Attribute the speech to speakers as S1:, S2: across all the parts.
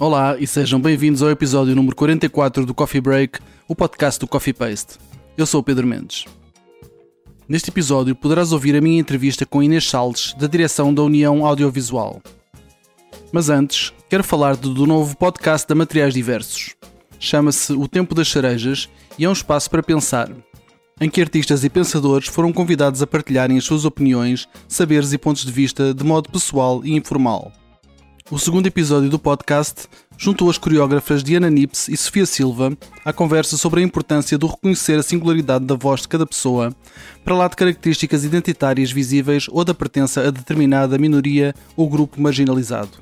S1: Olá e sejam bem-vindos ao episódio número 44 do Coffee Break, o podcast do Coffee Paste. Eu sou o Pedro Mendes. Neste episódio poderás ouvir a minha entrevista com Inês Salles, da direção da União Audiovisual. Mas antes, quero falar-te do novo podcast da Materiais Diversos. Chama-se O Tempo das Cerejas e é um espaço para pensar, em que artistas e pensadores foram convidados a partilharem as suas opiniões, saberes e pontos de vista de modo pessoal e informal. O segundo episódio do podcast juntou as coreógrafas Diana Nips e Sofia Silva à conversa sobre a importância do reconhecer a singularidade da voz de cada pessoa, para lá de características identitárias visíveis ou da pertença a determinada minoria ou grupo marginalizado.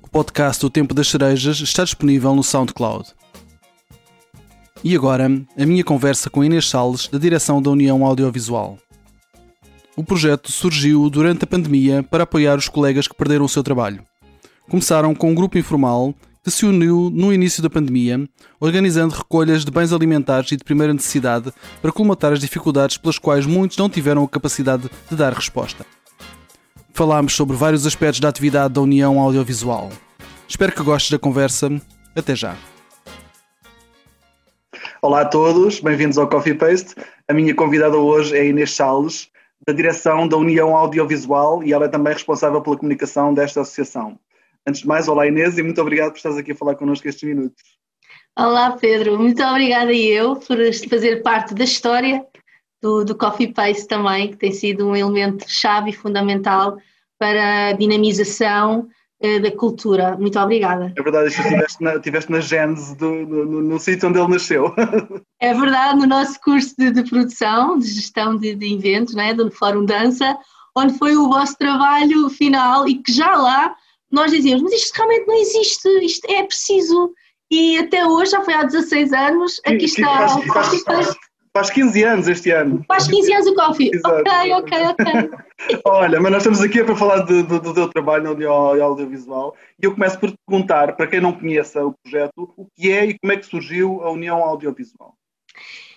S1: O podcast O Tempo das Cerejas está disponível no SoundCloud. E agora, a minha conversa com Inês Salles, da direção da União Audiovisual. O projeto surgiu durante a pandemia para apoiar os colegas que perderam o seu trabalho. Começaram com um grupo informal que se uniu no início da pandemia, organizando recolhas de bens alimentares e de primeira necessidade para colmatar as dificuldades pelas quais muitos não tiveram a capacidade de dar resposta. Falámos sobre vários aspectos da atividade da União Audiovisual. Espero que gostes da conversa. Até já!
S2: Olá a todos, bem-vindos ao Coffee Paste. A minha convidada hoje é Inês Salles, da direção da União Audiovisual e ela é também responsável pela comunicação desta associação. Antes de mais, olá Inês e muito obrigado por estares aqui a falar connosco estes minutos.
S3: Olá Pedro, muito obrigada eu por fazer parte da história do, do Coffee Paste também, que tem sido um elemento chave e fundamental para a dinamização eh, da cultura. Muito obrigada.
S2: É verdade, estiveste na, estiveste na gênese do, no, no, no sítio onde ele nasceu.
S3: É verdade, no nosso curso de, de produção, de gestão de, de eventos, né, do Fórum Dança, onde foi o vosso trabalho final e que já lá nós dizíamos, mas isto realmente não existe, isto é preciso. E até hoje, já foi há 16 anos, aqui está faz, o Coffee
S2: faz, Faz 15 anos este ano.
S3: Faz 15 anos o Coffee. Ok, ok, ok.
S2: Olha, mas nós estamos aqui para falar do, do, do teu trabalho audiovisual e eu começo por te perguntar, para quem não conheça o projeto, o que é e como é que surgiu a União Audiovisual?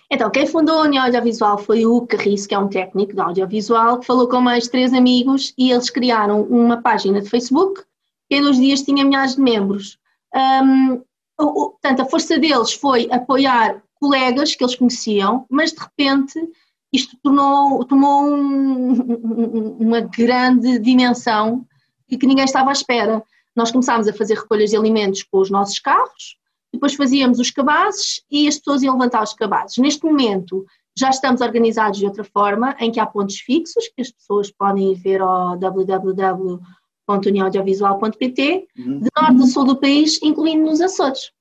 S3: Então, quem fundou a União Audiovisual foi o Carriço, que é um técnico de audiovisual, que falou com mais três amigos e eles criaram uma página de Facebook que em dois dias tinha milhares de membros. Um, portanto, a força deles foi apoiar colegas que eles conheciam, mas de repente isto tornou, tomou um, uma grande dimensão que, que ninguém estava à espera. Nós começámos a fazer recolhas de alimentos com os nossos carros, depois fazíamos os cabazes e as pessoas iam levantar os cabazes. Neste momento já estamos organizados de outra forma, em que há pontos fixos que as pessoas podem ir ver ao www.uniaudiovisual.pt, uhum. de norte a sul do país, incluindo nos Açores.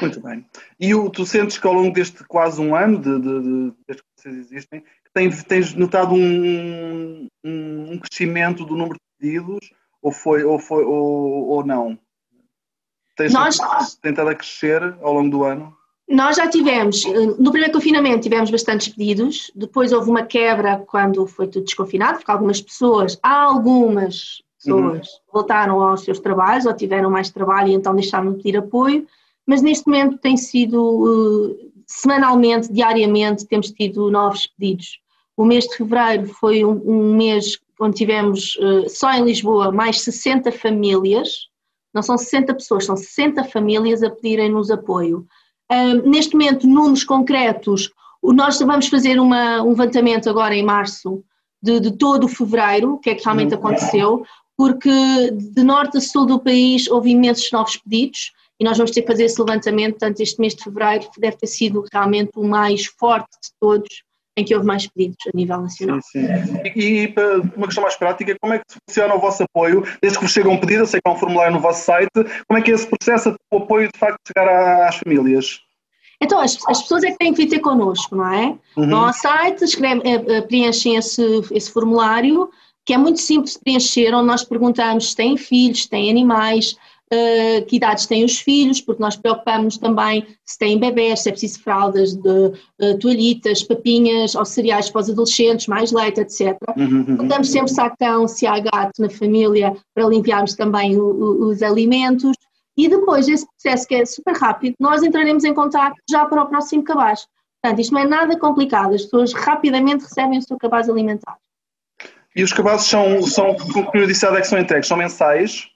S2: Muito bem. E o, tu sentes que ao longo deste quase um ano, de, de, de, desde que vocês existem, tens, tens notado um, um, um, crescimento do número de pedidos ou, foi, ou, foi, ou, ou não? Tens Nós... tentado a crescer ao longo do ano?
S3: Nós já tivemos, no primeiro confinamento tivemos bastantes pedidos, depois houve uma quebra quando foi tudo desconfinado, porque algumas pessoas, há algumas pessoas uhum. voltaram aos seus trabalhos ou tiveram mais trabalho e então deixaram de pedir apoio mas neste momento tem sido uh, semanalmente, diariamente, temos tido novos pedidos. O mês de fevereiro foi um, um mês onde tivemos uh, só em Lisboa mais 60 famílias, não são 60 pessoas, são 60 famílias a pedirem-nos apoio. Uh, neste momento, números concretos, nós vamos fazer uma, um levantamento agora em março de, de todo o fevereiro, o que é que realmente aconteceu, porque de norte a sul do país houve imensos novos pedidos e nós vamos ter que fazer esse levantamento, portanto este mês de fevereiro deve ter sido realmente o mais forte de todos, em que houve mais pedidos a nível nacional.
S2: Sim, sim. E, e para uma questão mais prática, como é que funciona o vosso apoio? Desde que vos chega um pedido, eu sei que há um formulário no vosso site, como é que é esse processo o apoio de facto chegar às famílias?
S3: Então, as, as, pessoas é que têm que vir ter connosco, não é? Uhum. Vão ao site, escreve, eh, eh, preenchem esse, esse formulário, que é muito simples de preencher, onde nós perguntamos se têm filhos, se têm animais, uh, que idades têm os filhos, porque nós preocupamos também se têm bebés, se é preciso fraldas, de, uh, toalhitas, papinhas ou cereais para os adolescentes, mais leite, etc. Uhum, uhum. Damos sempre sacão, se há gato na família, para limparmos também o, o, os alimentos. E depois, esse processo que é super rápido, nós entraremos em contato já para o próximo cabaz. Portanto, isto não é nada complicado, as pessoas rapidamente recebem o seu cabaz alimentar.
S2: E os cabazes são, são com periodicidade é que são entregues? São mensais?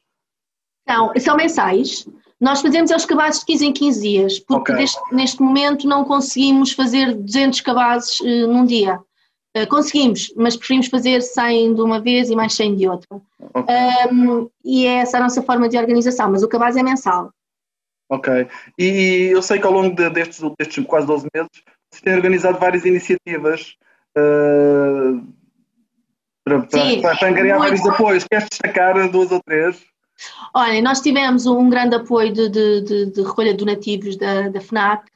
S3: São, são mensais. Nós fazemos os cabazes de 15 em 15 dias, porque
S2: Ok.
S3: neste, neste momento não conseguimos fazer 200 cabazes eh, num dia. Eh, conseguimos, mas preferimos fazer 100 de uma vez e mais 100 de outra.
S2: Ok.
S3: Um, e é essa a nossa forma de organização, mas o cabaz é mensal.
S2: Ok. E eu sei que ao longo de- destes, destes quase 12 meses vocês têm organizado várias iniciativas eh, para, para, para, angariar vários apoios. Queres destacar duas ou três?
S3: Olha, nós tivemos um grande apoio de, de- de- de recolha de donativos da, da FNAC,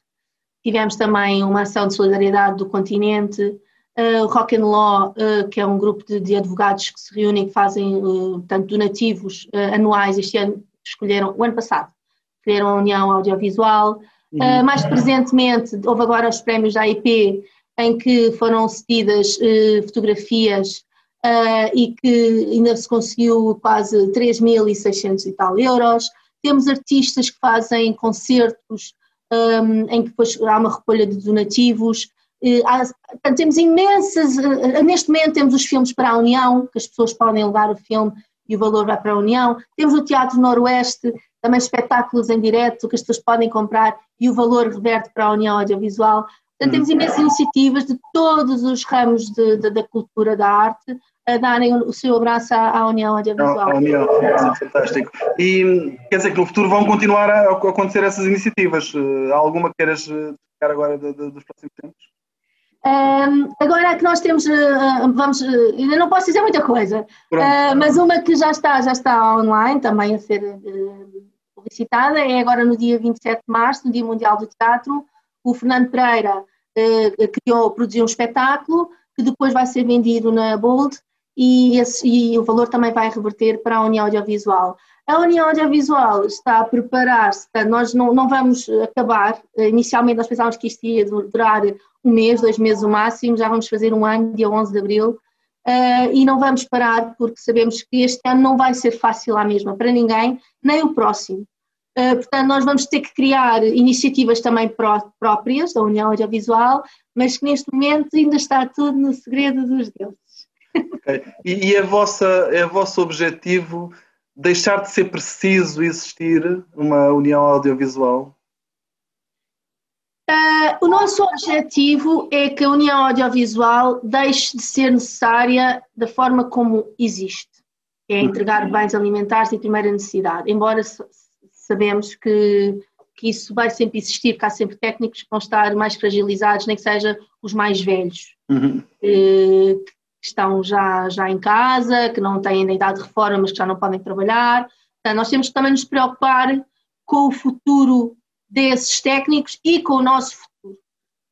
S3: tivemos também uma ação de solidariedade do continente, eh, o Rock and Law, eh, que é um grupo de, de advogados que se reúnem e que fazem portanto, donativos eh, anuais, este ano escolheram, o ano passado, escolheram a União Audiovisual, Uh, mais presentemente, houve agora os prémios da AIP, em que foram cedidas uh, fotografias uh, e que ainda se conseguiu quase 3.600 e tal euros. Temos artistas que fazem concertos um, em que depois há uma recolha de donativos. Há, portanto, temos imensas. uh, neste momento temos os filmes para a União, que as pessoas podem levar o filme e o valor vai para a União. Temos o Teatro Noroeste, também espetáculos em direto que as pessoas podem comprar e o valor reverte para a União Audiovisual. Portanto, temos imensas iniciativas de todos os ramos de, de, da cultura, da arte, a darem o seu abraço à, União Audiovisual.
S2: A União, é fantástico. E quer dizer que no futuro vão continuar a, acontecer essas iniciativas. Uh, há alguma que queiras destacar agora de, de, dos próximos tempos?
S3: Um, agora que nós temos, uh, vamos, uh, ainda não posso dizer muita coisa, uh, mas uma que já está, já está online também a ser publicitada é agora no dia 27 de março, no Dia Mundial do Teatro, o Fernando Pereira criou, produziu um espetáculo que depois vai ser vendido na Bold e, esse, e o valor também vai reverter para a União Audiovisual. A União Audiovisual está a preparar-se, nós não, não vamos acabar, inicialmente nós pensávamos que isto ia durar um mês, dois meses o máximo, já vamos fazer um ano, dia 11 de abril, uh, e não vamos parar porque sabemos que este ano não vai ser fácil à mesma para ninguém, nem o próximo. Uh, portanto, nós vamos ter que criar iniciativas também pró próprias da União Audiovisual, mas que neste momento ainda está tudo no segredo dos deuses.
S2: Okay. E, e a vossa, é o vosso objetivo deixar de ser preciso existir uma União Audiovisual?
S3: Uh, o nosso objetivo é que a união audiovisual deixe de ser necessária da forma como existe, é entregar bens alimentares de primeira necessidade, embora sabemos que, que isso vai sempre existir, que há sempre técnicos que vão estar mais fragilizados, nem que seja os mais velhos,
S2: uhum.
S3: uh, que estão já, já em casa, que não têm ainda idade de reforma, mas que já não podem trabalhar. Portanto, nós temos que também nos preocupar com o futuro desses técnicos e com o nosso futuro.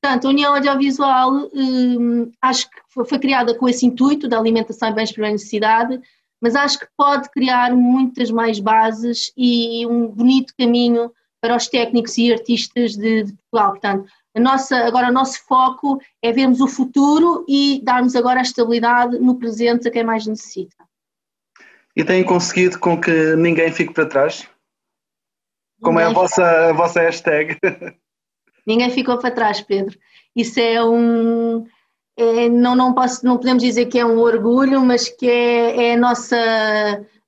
S3: Portanto, a União Audiovisual hum, acho que foi, foi, criada com esse intuito da alimentação e bens de primeira necessidade, mas acho que pode criar muitas mais bases e um bonito caminho para os técnicos e artistas de, de Portugal. Portanto, nossa, agora o nosso foco é vermos o futuro e darmos agora a estabilidade no presente a quem mais necessita.
S2: E têm conseguido com que ninguém fique para trás? Como é a vossa, a vossa hashtag?
S3: Ninguém ficou para trás, Pedro. Isso é um. É, não, não, posso, não podemos dizer que é um orgulho, mas que é, é a nossa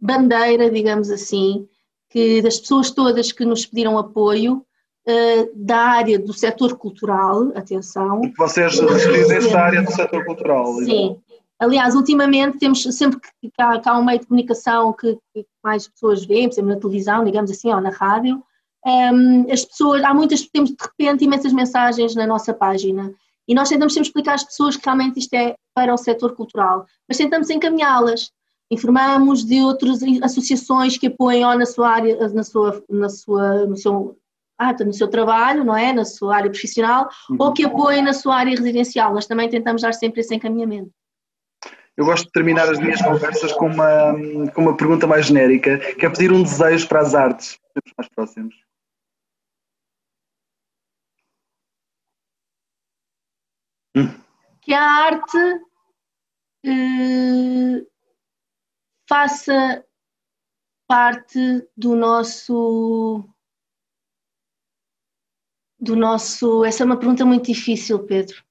S3: bandeira, digamos assim, que das pessoas todas que nos pediram apoio, uh, da área do setor cultural, atenção.
S2: Vocês representam a área do setor cultural.
S3: Sim. Aliás, ultimamente temos sempre que, que, há, que há um meio de comunicação que, que, mais pessoas veem, por exemplo, na televisão, digamos assim, ou na rádio, um, as pessoas, há muitas, temos de repente imensas mensagens na nossa página e nós tentamos sempre explicar às pessoas que realmente isto é para o setor cultural, mas tentamos encaminhá-las. Informamos de outras associações que apoiam na sua área, na sua, na sua, no seu ah, no seu trabalho, não é? Na sua área profissional, uhum. ou que apoiem na sua área residencial. Nós também tentamos dar sempre esse encaminhamento.
S2: Eu gosto de terminar as minhas conversas com uma, com uma pergunta mais genérica, que é pedir um desejo para as artes, mais próximos.
S3: Que a arte eh, faça parte do nosso do nosso. Essa é uma pergunta muito difícil, Pedro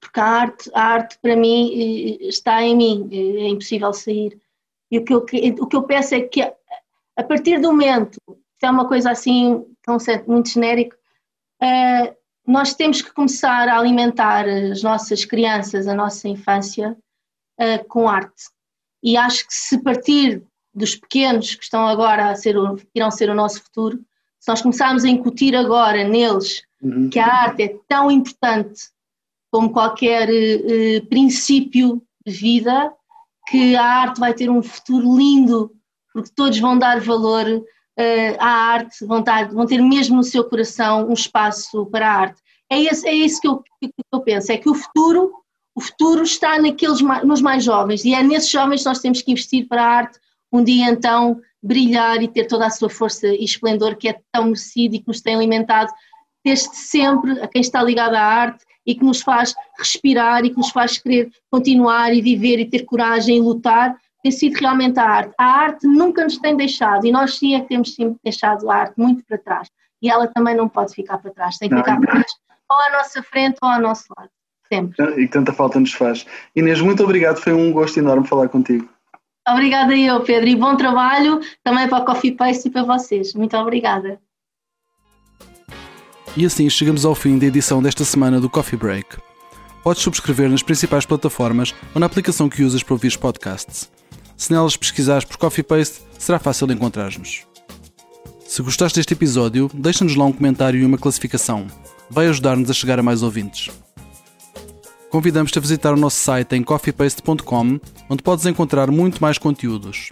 S3: porque a arte, a arte para mim está em mim, é impossível sair. E o que eu, o que eu peço é que a partir do momento, é uma coisa assim, tão muito genérico, uh, nós temos que começar a alimentar as nossas crianças, a nossa infância, uh, com arte. E acho que se partir dos pequenos que estão agora a ser, o, irão ser o nosso futuro, se nós começarmos a incutir agora neles uhum. que a arte é tão importante como qualquer uh, princípio de vida, que a arte vai ter um futuro lindo, porque todos vão dar valor uh, à arte, vão, dar, vão ter mesmo no seu coração um espaço para a arte. É, esse, é isso que eu, que eu penso, é que o futuro, o futuro está naqueles, nos mais jovens, e é nesses jovens que nós temos que investir para a arte um dia então brilhar e ter toda a sua força e esplendor que é tão merecido e que nos tem alimentado desde sempre a quem está ligado à arte e que nos faz respirar e que nos faz querer continuar e viver e ter coragem e lutar, tem sido realmente a arte. A arte nunca nos tem deixado e nós sim é que temos sempre deixado a arte muito para trás e ela também não pode ficar para trás, tem que ficar para trás ou à nossa frente ou ao nosso lado, sempre.
S2: E tanta falta nos faz. Inês, muito obrigado, foi um gosto enorme falar contigo.
S3: Obrigada eu, Pedro, e bom trabalho também para o Coffee Paste e para vocês. Muito obrigada.
S1: E assim chegamos ao fim da edição desta semana do Coffee Break. Podes subscrever nas principais plataformas ou na aplicação que usas para ouvir podcasts. Se nelas pesquisares por Coffee Paste, será fácil encontrar-nos. Se gostaste deste episódio, deixa-nos lá um comentário e uma classificação. Vai ajudar-nos a chegar a mais ouvintes. Convidamos-te a visitar o nosso site em coffeepaste.com, onde podes encontrar muito mais conteúdos.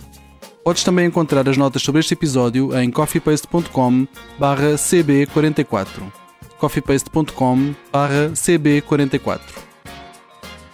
S1: Podes também encontrar as notas sobre este episódio em coffeepaste.com cb44 coffeepaste.com cb44